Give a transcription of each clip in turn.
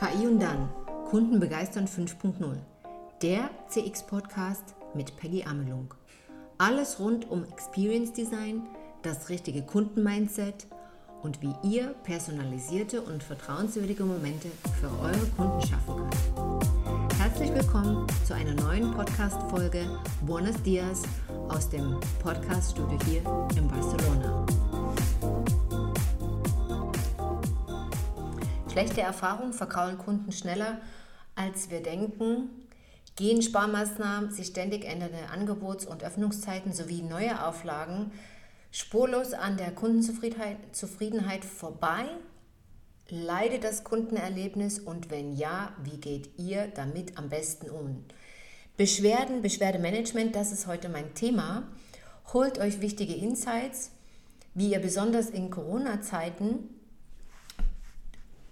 KI und dann Kunden begeistern 5.0. Der CX-Podcast mit Peggy Amelung. Alles rund um Experience Design, das richtige Kundenmindset und wie ihr personalisierte und vertrauenswürdige Momente für eure Kunden schaffen könnt. Herzlich willkommen zu einer neuen Podcast-Folge Buenos Dias aus dem Podcast-Studio hier in Barcelona. Schlechte Erfahrungen verkraulen Kunden schneller, als wir denken. Gehen Sparmaßnahmen, sich ständig ändernde Angebots- und Öffnungszeiten sowie neue Auflagen spurlos an der Kundenzufriedenheit vorbei? Leidet das Kundenerlebnis und wenn ja, wie geht ihr damit am besten um? Beschwerden, Beschwerdemanagement, das ist heute mein Thema. Holt euch wichtige Insights, wie ihr besonders in Corona-Zeiten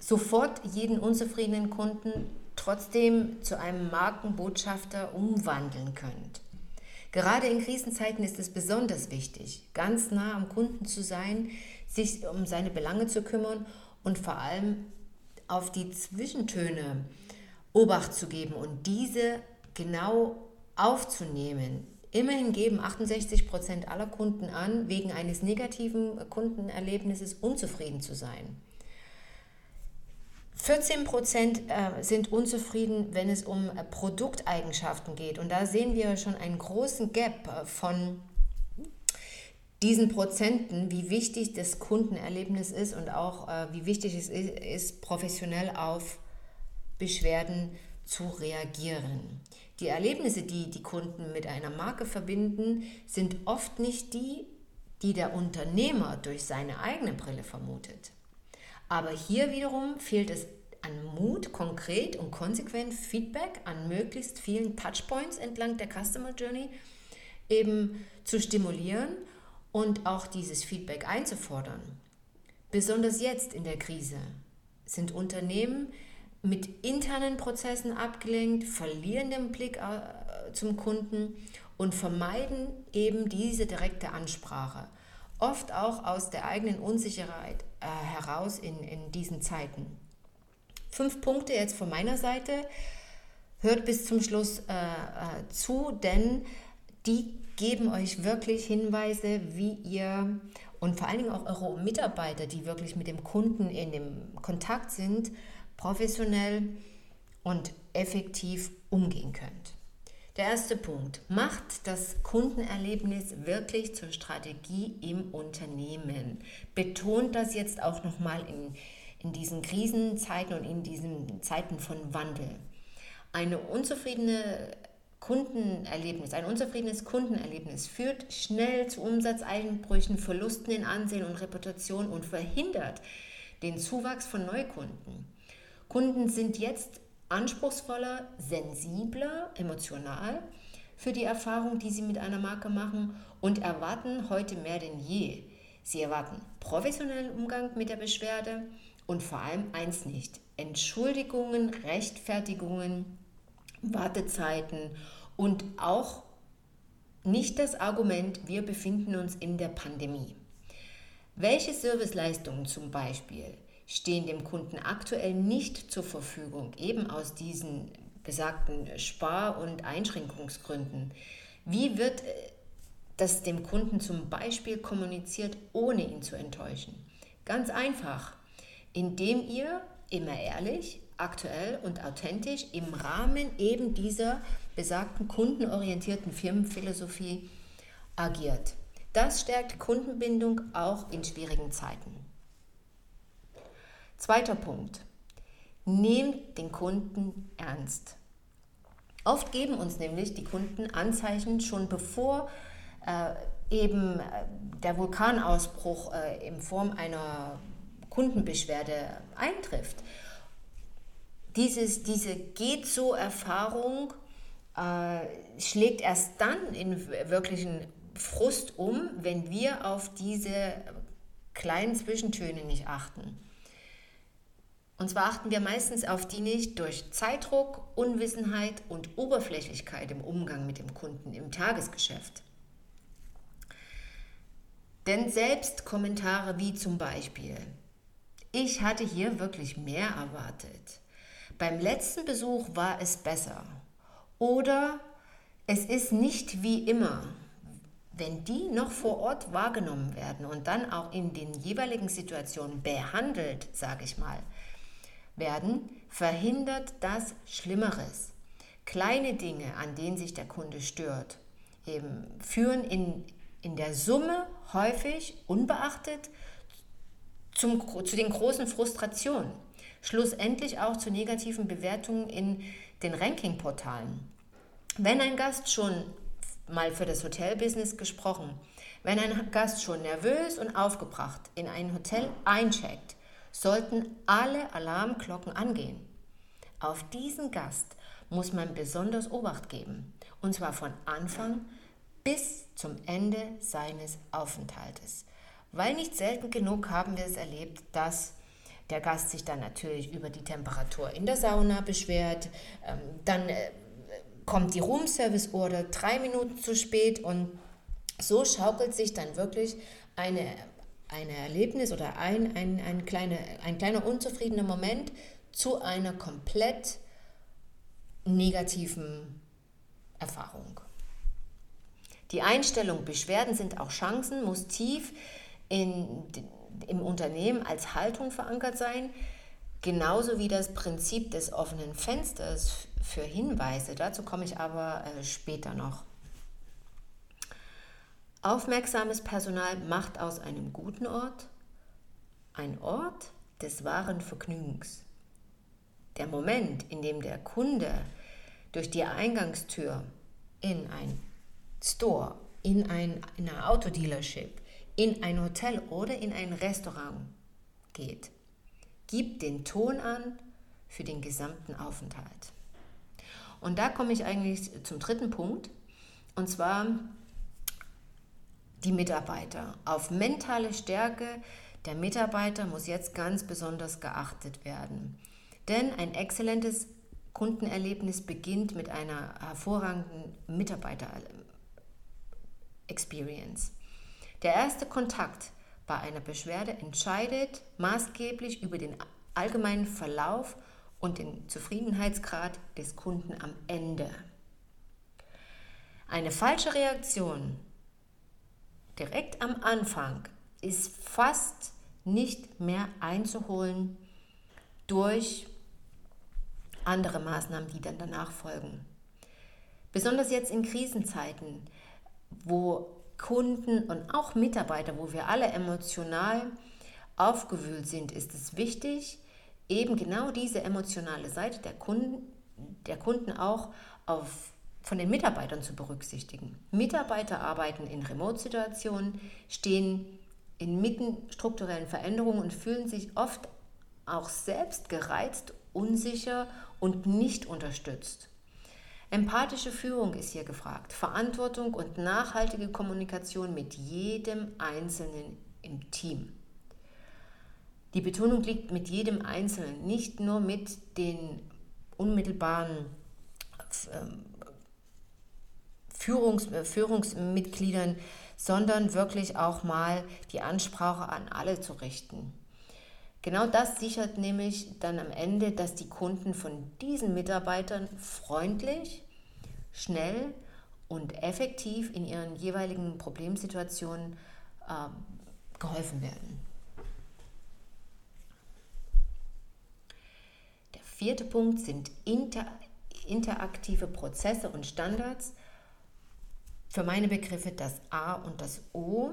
sofort jeden unzufriedenen Kunden trotzdem zu einem Markenbotschafter umwandeln könnt. Gerade in Krisenzeiten ist es besonders wichtig, ganz nah am Kunden zu sein, sich um seine Belange zu kümmern und vor allem auf die Zwischentöne Obacht zu geben und diese genau aufzunehmen. Immerhin geben 68 Prozent aller Kunden an, wegen eines negativen Kundenerlebnisses unzufrieden zu sein. 14 Prozent äh, sind unzufrieden, wenn es um äh, Produkteigenschaften geht. Und da sehen wir schon einen großen Gap äh, von diesen Prozenten, wie wichtig das Kundenerlebnis ist und auch wie wichtig es ist, professionell auf Beschwerden zu reagieren. Die Erlebnisse, die die Kunden mit einer Marke verbinden, sind oft nicht die, die der Unternehmer durch seine eigene Brille vermutet. Aber hier wiederum fehlt es an Mut, konkret und konsequent Feedback an möglichst vielen Touchpoints entlang der Customer Journey eben zu stimulieren und auch dieses Feedback einzufordern. Besonders jetzt in der Krise sind Unternehmen mit internen Prozessen abgelenkt, verlieren den Blick äh, zum Kunden und vermeiden eben diese direkte Ansprache oft auch aus der eigenen Unsicherheit äh, heraus in, in diesen Zeiten. Fünf Punkte jetzt von meiner Seite. Hört bis zum Schluss äh, äh, zu, denn die geben euch wirklich Hinweise, wie ihr und vor allen Dingen auch eure Mitarbeiter, die wirklich mit dem Kunden in dem Kontakt sind, professionell und effektiv umgehen könnt. Der erste Punkt. Macht das Kundenerlebnis wirklich zur Strategie im Unternehmen. Betont das jetzt auch nochmal in, in diesen Krisenzeiten und in diesen Zeiten von Wandel. Eine unzufriedene Kundenerlebnis, ein unzufriedenes Kundenerlebnis führt schnell zu Umsatzeinbrüchen, Verlusten in Ansehen und Reputation und verhindert den Zuwachs von Neukunden. Kunden sind jetzt anspruchsvoller, sensibler, emotional für die Erfahrung, die sie mit einer Marke machen und erwarten heute mehr denn je. Sie erwarten professionellen Umgang mit der Beschwerde und vor allem eins nicht, Entschuldigungen, Rechtfertigungen, Wartezeiten und auch nicht das Argument, wir befinden uns in der Pandemie. Welche Serviceleistungen zum Beispiel stehen dem Kunden aktuell nicht zur Verfügung, eben aus diesen besagten Spar- und Einschränkungsgründen. Wie wird äh, das dem Kunden zum Beispiel kommuniziert, ohne ihn zu enttäuschen? Ganz einfach, indem ihr immer ehrlich, aktuell und authentisch im Rahmen eben dieser besagten kundenorientierten Firmenphilosophie agiert. Das stärkt Kundenbindung auch in schwierigen Zeiten. Zweiter Punkt. Nehmt den Kunden ernst. Oft geben uns nämlich die Kunden Anzeichen schon bevor äh, eben äh, der Vulkanausbruch äh, in Form einer Kundenbeschwerde eintrifft. Dieses, diese geht so Erfahrung äh, schlägt erst dann in wirklichen Frust um, wenn wir auf diese kleinen Zwischentöne nicht achten. Und zwar achten wir meistens auf die nicht durch Zeitdruck, Unwissenheit und Oberflächlichkeit im Umgang mit dem Kunden im Tagesgeschäft. Denn selbst Kommentare wie zum Beispiel, ich hatte hier wirklich mehr erwartet, beim letzten Besuch war es besser. Oder es ist nicht wie immer. Wenn die noch vor Ort wahrgenommen werden und dann auch in den jeweiligen Situationen behandelt, sage ich mal, werden, verhindert das Schlimmeres. Kleine Dinge, an denen sich der Kunde stört, eben führen in, in der Summe häufig unbeachtet zum, zu den großen Frustrationen. Schlussendlich auch zu negativen Bewertungen in den Rankingportalen. Wenn ein Gast schon mal für das Hotelbusiness gesprochen, wenn ein Gast schon nervös und aufgebracht in ein Hotel eincheckt, sollten alle Alarmglocken angehen. Auf diesen Gast muss man besonders Obacht geben, und zwar von Anfang bis zum Ende seines Aufenthaltes. Weil nicht selten genug haben wir es erlebt, dass der Gast sich dann natürlich über die Temperatur in der Sauna beschwert, ähm, dann äh, kommt die Roomservice-Order drei Minuten zu spät und so schaukelt sich dann wirklich eine, ein Erlebnis oder ein, ein, ein, kleine, ein kleiner unzufriedener Moment zu einer komplett negativen Erfahrung. Die Einstellung, Beschwerden sind auch Chancen, muss tief in, im Unternehmen als Haltung verankert sein, genauso wie das Prinzip des offenen Fensters für Hinweise. Dazu komme ich aber äh, später noch. Aufmerksames Personal macht aus einem guten Ort ein Ort des wahren Vergnügens. Der Moment, in dem der Kunde durch die Eingangstür in ein Store, in ein in eine Autodealership, in ein Hotel oder in ein Restaurant geht, gibt den Ton an für den gesamten Aufenthalt. Und da komme ich eigentlich zum dritten Punkt, und zwar die Mitarbeiter. Auf mentale Stärke der Mitarbeiter muss jetzt ganz besonders geachtet werden. Denn ein exzellentes Kundenerlebnis beginnt mit einer hervorragenden Mitarbeiter-Experience. Der erste Kontakt bei einer Beschwerde entscheidet maßgeblich über den allgemeinen Verlauf und den Zufriedenheitsgrad des Kunden am Ende. Eine falsche Reaktion direkt am Anfang ist fast nicht mehr einzuholen durch andere Maßnahmen, die dann danach folgen. Besonders jetzt in Krisenzeiten, wo Kunden und auch Mitarbeiter, wo wir alle emotional aufgewühlt sind, ist es wichtig, eben genau diese emotionale Seite der Kunden, der Kunden auch auf, von den Mitarbeitern zu berücksichtigen. Mitarbeiter arbeiten in Remote-Situationen, stehen inmitten strukturellen Veränderungen und fühlen sich oft auch selbst gereizt, unsicher und nicht unterstützt. Empathische Führung ist hier gefragt, Verantwortung und nachhaltige Kommunikation mit jedem Einzelnen im Team. Die Betonung liegt mit jedem Einzelnen, nicht nur mit den unmittelbaren ähm, Führungs, äh, Führungsmitgliedern, sondern wirklich auch mal die Ansprache an alle zu richten. Genau das sichert nämlich dann am Ende, dass die Kunden von diesen Mitarbeitern freundlich, schnell und effektiv in ihren jeweiligen Problemsituationen äh, geholfen werden. vierte Punkt sind inter, interaktive Prozesse und Standards. Für meine Begriffe das A und das O.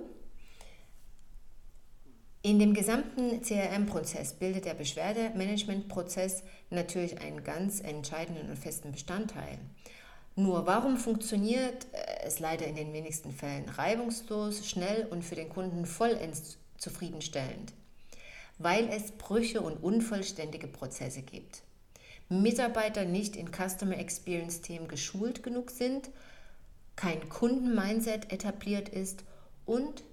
In dem gesamten CRM-Prozess bildet der Beschwerdemanagementprozess natürlich einen ganz entscheidenden und festen Bestandteil. Nur warum funktioniert es leider in den wenigsten Fällen reibungslos, schnell und für den Kunden vollends zufriedenstellend? Weil es Brüche und unvollständige Prozesse gibt. Mitarbeiter nicht in Customer Experience Themen geschult genug sind, kein Kundenmindset etabliert ist und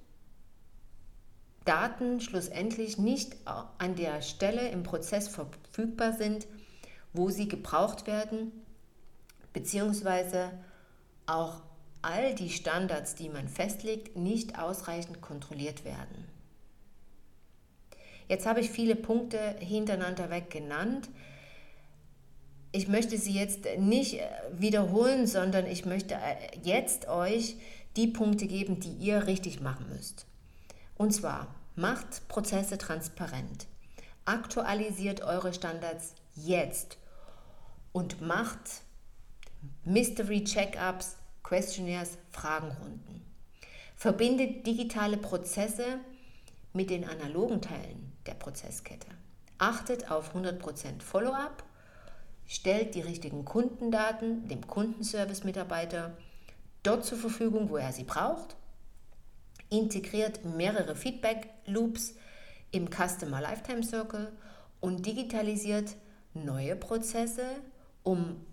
Daten schlussendlich nicht an der Stelle im Prozess verfügbar sind, wo sie gebraucht werden, beziehungsweise auch all die Standards, die man festlegt, nicht ausreichend kontrolliert werden. Jetzt habe ich viele Punkte hintereinander weg genannt. ich möchte sie jetzt nicht wiederholen, sondern ich möchte jetzt euch die Punkte geben, die ihr richtig machen müsst. Und zwar macht Prozesse transparent, aktualisiert eure Standards jetzt und macht Mystery Checkups, Questionnaires, Fragenrunden. Verbindet digitale Prozesse mit den analogen Teilen der Prozesskette. Achtet auf 100% Follow-up, stellt die richtigen Kundendaten dem Kundenservice-Mitarbeiter dort zur Verfügung, wo er sie braucht, integriert mehrere Feedback-Loops im Customer Lifetime Circle und digitalisiert neue Prozesse, um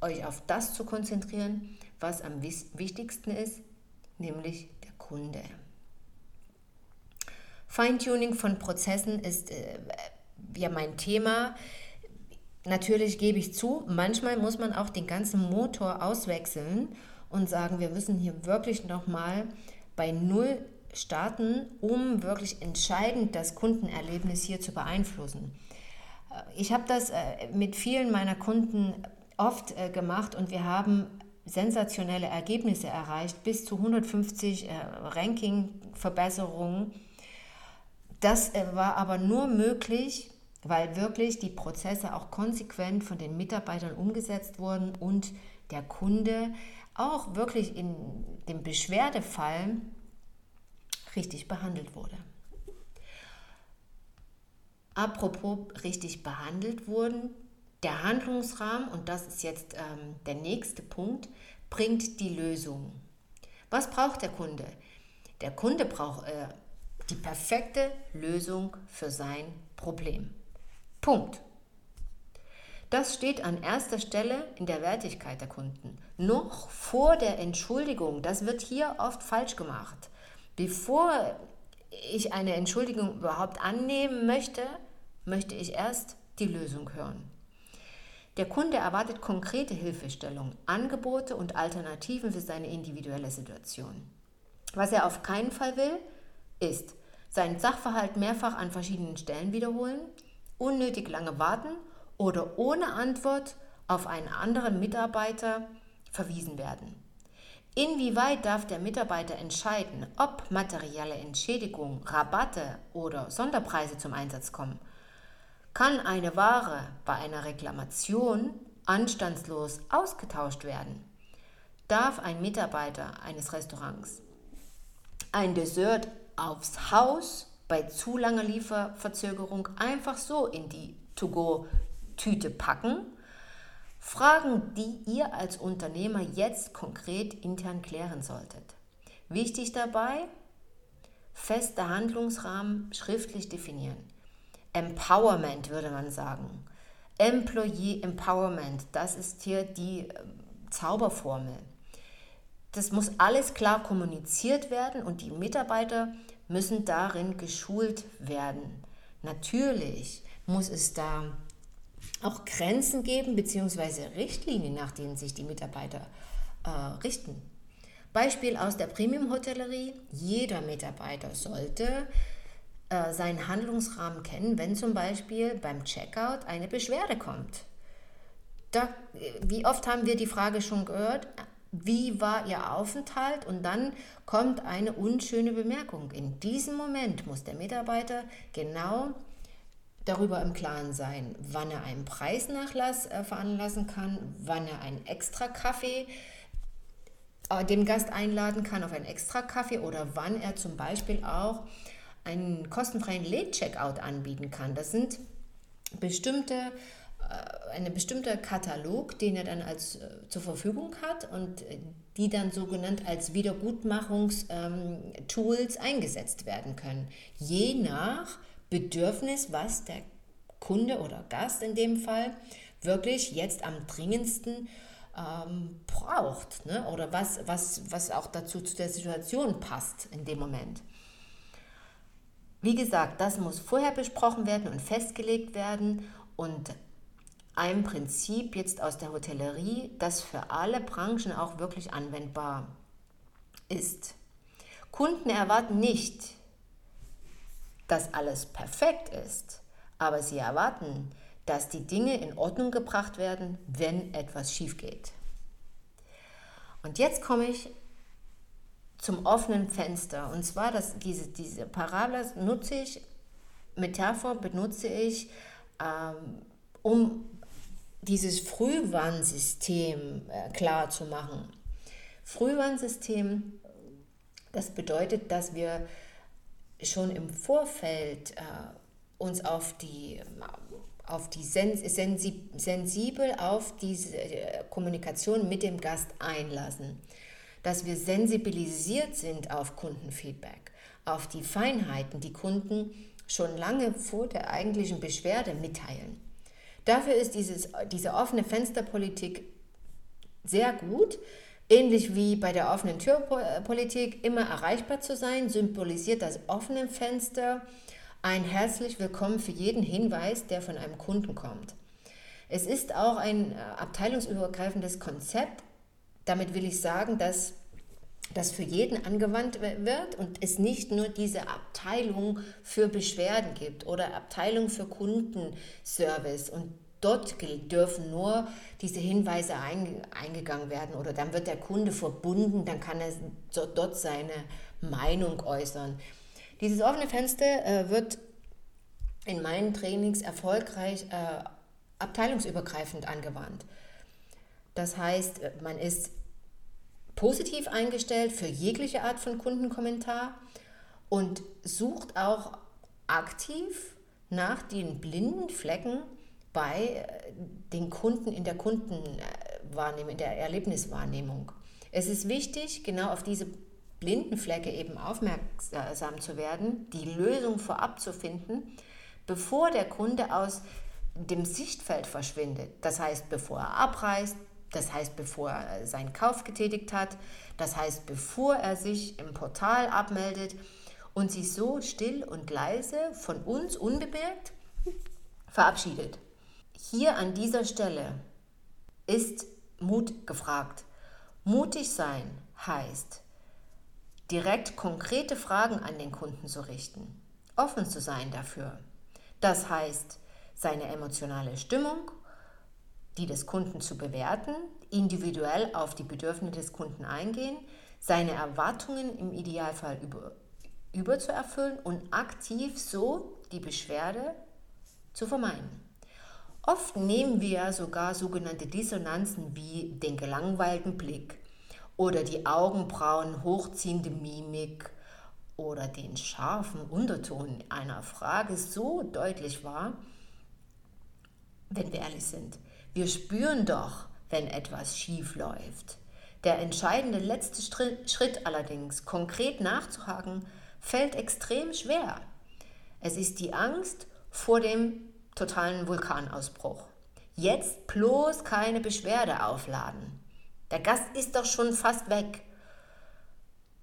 euch auf das zu konzentrieren, was am wichtigsten ist, nämlich der Kunde. Feintuning von Prozessen ist äh, ja mein Thema. Natürlich gebe ich zu, manchmal muss man auch den ganzen Motor auswechseln und sagen, wir müssen hier wirklich nochmal bei Null starten, um wirklich entscheidend das Kundenerlebnis hier zu beeinflussen. Äh, ich habe das äh, mit vielen meiner Kunden oft äh, gemacht und wir haben sensationelle Ergebnisse erreicht, bis zu 150 Ranking-Verbesserungen. Das war aber nur möglich, weil wirklich die Prozesse auch konsequent von den Mitarbeitern umgesetzt wurden und der Kunde auch wirklich in dem Beschwerdefall richtig behandelt wurde. Apropos richtig behandelt wurden, der Handlungsrahmen, und das ist jetzt ähm, der nächste Punkt, bringt die Lösung. Was braucht der Kunde? Der Kunde braucht äh, die perfekte Lösung für sein Problem. Punkt. Das steht an erster Stelle in der Wertigkeit der Kunden. Noch vor der Entschuldigung, das wird hier oft falsch gemacht. Bevor ich eine Entschuldigung überhaupt annehmen möchte, möchte ich erst die Lösung hören. Der Kunde erwartet konkrete Hilfestellung, Angebote und Alternativen für seine individuelle Situation. Was er auf keinen Fall will, ist seinen Sachverhalt mehrfach an verschiedenen Stellen wiederholen, unnötig lange warten oder ohne Antwort auf einen anderen Mitarbeiter verwiesen werden. Inwieweit darf der Mitarbeiter entscheiden, ob materielle Entschädigung, Rabatte oder Sonderpreise zum Einsatz kommen? Kann eine Ware bei einer Reklamation anstandslos ausgetauscht werden? Darf ein Mitarbeiter eines Restaurants ein Dessert aufs Haus bei zu langer Lieferverzögerung einfach so in die To-Go Tüte packen. Fragen, die ihr als Unternehmer jetzt konkret intern klären solltet. Wichtig dabei, fester Handlungsrahmen schriftlich definieren. Empowerment würde man sagen. Employee Empowerment, das ist hier die ähm, Zauberformel. Das muss alles klar kommuniziert werden und die Mitarbeiter müssen darin geschult werden. Natürlich muss es da auch Grenzen geben bzw. Richtlinien, nach denen sich die Mitarbeiter äh, richten. Beispiel aus der Premium-Hotellerie. Jeder Mitarbeiter sollte äh, seinen Handlungsrahmen kennen, wenn zum Beispiel beim Checkout eine Beschwerde kommt. Da, wie oft haben wir die Frage schon gehört, wie war Ihr Aufenthalt? Und dann kommt eine unschöne Bemerkung. In diesem Moment muss der Mitarbeiter genau darüber im Klaren sein, wann er einen Preisnachlass äh, veranlassen kann, wann er einen extra Kaffee äh, dem Gast einladen kann auf einen extra Kaffee oder wann er zum Beispiel auch einen kostenfreien Late-Checkout anbieten kann. Das sind bestimmte äh, eine Katalog, den er dann als äh, zur Verfügung hat und äh, die dann sogenannt als Wiedergutmachungstools ähm, eingesetzt werden können, je nach Bedürfnis, was der Kunde oder Gast in dem Fall wirklich jetzt am dringendsten ähm, braucht ne? oder was, was, was auch dazu zu der Situation passt in dem Moment. Wie gesagt, das muss vorher besprochen werden und festgelegt werden und ein Prinzip jetzt aus der Hotellerie, das für alle Branchen auch wirklich anwendbar ist. Kunden erwarten nicht, dass alles perfekt ist, aber sie erwarten, dass die Dinge in Ordnung gebracht werden, wenn etwas schief geht. Und jetzt komme ich zum offenen Fenster. Und zwar, dass diese, diese Parabel nutze ich, Metapher benutze ich, ähm, um dieses Frühwarnsystem äh, klar zu machen. Frühwarnsystem, das bedeutet, dass wir schon im Vorfeld äh, uns auf die, auf die sensibel auf diese äh, Kommunikation mit dem Gast einlassen dass wir sensibilisiert sind auf Kundenfeedback, auf die Feinheiten, die Kunden schon lange vor der eigentlichen Beschwerde mitteilen. Dafür ist dieses, diese offene Fensterpolitik sehr gut. Ähnlich wie bei der offenen Türpolitik immer erreichbar zu sein, symbolisiert das offene Fenster ein herzlich willkommen für jeden Hinweis, der von einem Kunden kommt. Es ist auch ein äh, abteilungsübergreifendes Konzept, damit will ich sagen, dass das für jeden angewandt wird und es nicht nur diese Abteilung für Beschwerden gibt oder Abteilung für Kundenservice und dort dürfen nur diese Hinweise eingegangen werden oder dann wird der Kunde verbunden, dann kann er dort seine Meinung äußern. Dieses offene Fenster äh, wird in meinen Trainings erfolgreich äh, abteilungsübergreifend angewandt. Das heißt, äh, man ist positiv eingestellt für jegliche Art von Kundenkommentar und sucht auch aktiv nach den blinden Flecken bei äh, den Kunden in der Kundenwahrnehmung, in der Erlebniswahrnehmung. Es ist wichtig, genau auf diese blinden Flecke eben aufmerksam zu werden, die Lösung vorab zu finden, bevor der Kunde aus dem Sichtfeld verschwindet. Das heißt, bevor er abreist, das heißt, bevor er seinen Kauf getätigt hat, das heißt, bevor er sich im Portal abmeldet und sich so still und leise von uns unbemerkt verabschiedet. Hier an dieser Stelle ist Mut gefragt. Mutig sein heißt, direkt konkrete Fragen an den Kunden zu richten, offen zu sein dafür. Das heißt, seine emotionale Stimmung die des Kunden zu bewerten, individuell auf die Bedürfnisse des Kunden eingehen, seine Erwartungen im Idealfall über, überzuerfüllen und aktiv so die Beschwerde zu vermeiden. Oft nehmen wir sogar sogenannte Dissonanzen wie den gelangweilten Blick oder die Augenbrauen hochziehende Mimik oder den scharfen Unterton einer Frage so deutlich wahr, wenn wir ehrlich sind. Wir spüren doch, wenn etwas schief läuft. Der entscheidende letzte Schritt allerdings, konkret nachzuhaken, fällt extrem schwer. Es ist die Angst vor dem totalen Vulkanausbruch. Jetzt bloß keine Beschwerde aufladen. Der Gast ist doch schon fast weg.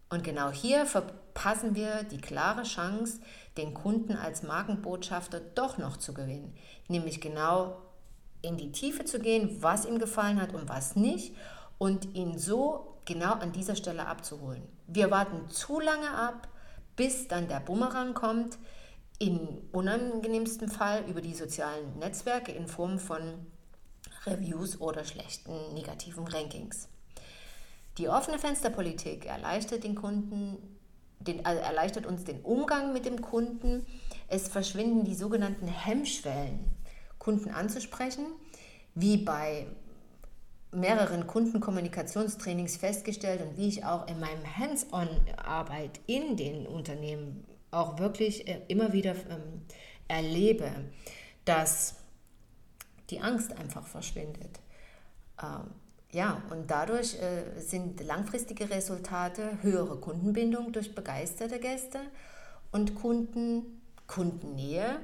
Und genau hier verpassen wir die klare Chance, den Kunden als Markenbotschafter doch noch zu gewinnen, nämlich genau in die Tiefe zu gehen, was ihm gefallen hat und was nicht und ihn so genau an dieser Stelle abzuholen. Wir warten zu lange ab, bis dann der Bumerang kommt, im unangenehmsten Fall über die sozialen Netzwerke in Form von Reviews oder schlechten negativen Rankings. Die offene Fensterpolitik erleichtert den Kunden, den, also erleichtert uns den Umgang mit dem Kunden. Es verschwinden die sogenannten Hemmschwellen Kunden anzusprechen, wie bei mehreren Kundenkommunikationstrainings festgestellt und wie ich auch in meinem Hands-on-Arbeit in den Unternehmen auch wirklich äh, immer wieder ähm, erlebe, dass die Angst einfach verschwindet. Ähm, ja, und dadurch äh, sind langfristige Resultate höhere Kundenbindung durch begeisterte Gäste und Kunden, Kundennähe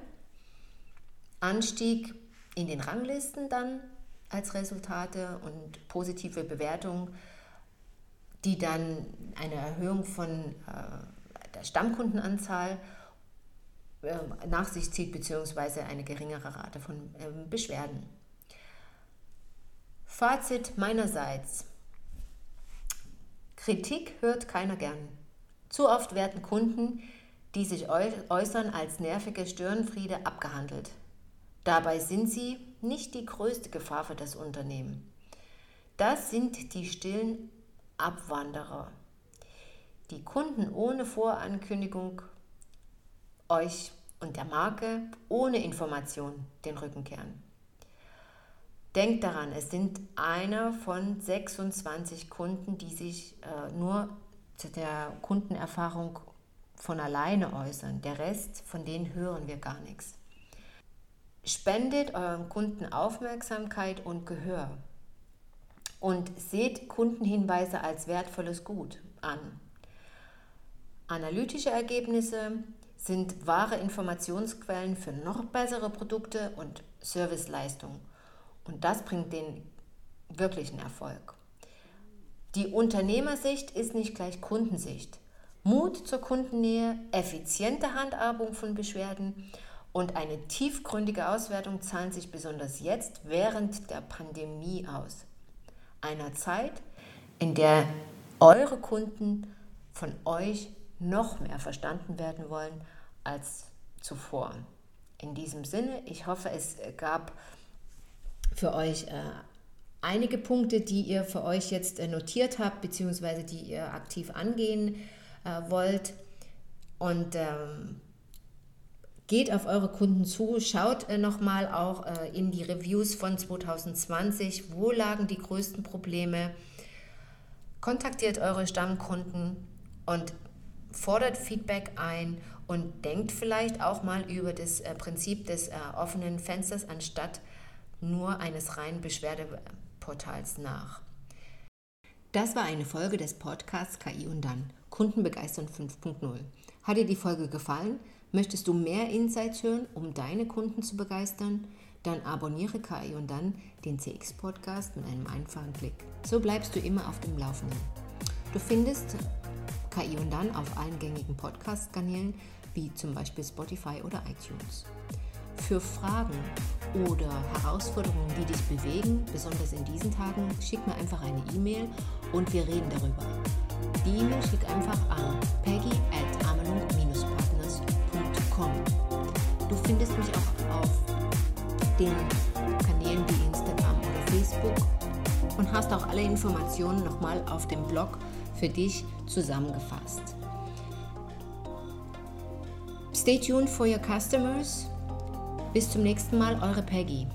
Anstieg in den Ranglisten dann als Resultate und positive Bewertungen, die dann eine Erhöhung von äh, der Stammkundenanzahl äh, nach sich zieht, beziehungsweise eine geringere Rate von äh, Beschwerden. Fazit meinerseits. Kritik hört keiner gern. Zu oft werden Kunden, die sich äußern, als nervige Störenfriede abgehandelt. Dabei sind sie nicht die größte Gefahr für das Unternehmen. Das sind die stillen Abwanderer, die Kunden ohne Vorankündigung euch und der Marke ohne Information den Rücken kehren. Denkt daran, es sind einer von 26 Kunden, die sich äh, nur zu der Kundenerfahrung von alleine äußern. Der Rest, von denen hören wir gar nichts. Spendet euren Kunden Aufmerksamkeit und Gehör und seht Kundenhinweise als wertvolles Gut an. Analytische Ergebnisse sind wahre Informationsquellen für noch bessere Produkte und Serviceleistungen. Und das bringt den wirklichen Erfolg. Die Unternehmersicht ist nicht gleich Kundensicht. Mut zur Kundennähe, effiziente Handhabung von Beschwerden und eine tiefgründige Auswertung zahlen sich besonders jetzt während der Pandemie aus. Einer Zeit, in der eure Kunden von euch noch mehr verstanden werden wollen als zuvor. In diesem Sinne, ich hoffe, es gab für euch äh, einige Punkte, die ihr für euch jetzt äh, notiert habt, beziehungsweise die ihr aktiv angehen äh, wollt. Und ähm, geht auf eure Kunden zu, schaut äh, nochmal auch äh, in die Reviews von 2020, wo lagen die größten Probleme. Kontaktiert eure Stammkunden und fordert Feedback ein und denkt vielleicht auch mal über das äh, Prinzip des äh, offenen Fensters anstatt nur eines reinen Beschwerdeportals nach. Das war eine Folge des Podcasts KI und dann Kundenbegeistern 5.0. Hat dir die Folge gefallen? Möchtest du mehr Insights hören, um deine Kunden zu begeistern? Dann abonniere KI und dann den CX Podcast mit einem einfachen Klick. So bleibst du immer auf dem Laufenden. Du findest KI und dann auf allen gängigen Podcast-Kanälen wie zum Beispiel Spotify oder iTunes. Für Fragen oder Herausforderungen, die dich bewegen, besonders in diesen Tagen, schick mir einfach eine E-Mail und wir reden darüber. Die E-Mail schick einfach an peggy at partnerscom Du findest mich auch auf den Kanälen wie Instagram oder Facebook und hast auch alle Informationen nochmal auf dem Blog für dich zusammengefasst. Stay tuned for your customers. Bis zum nächsten Mal, eure Peggy.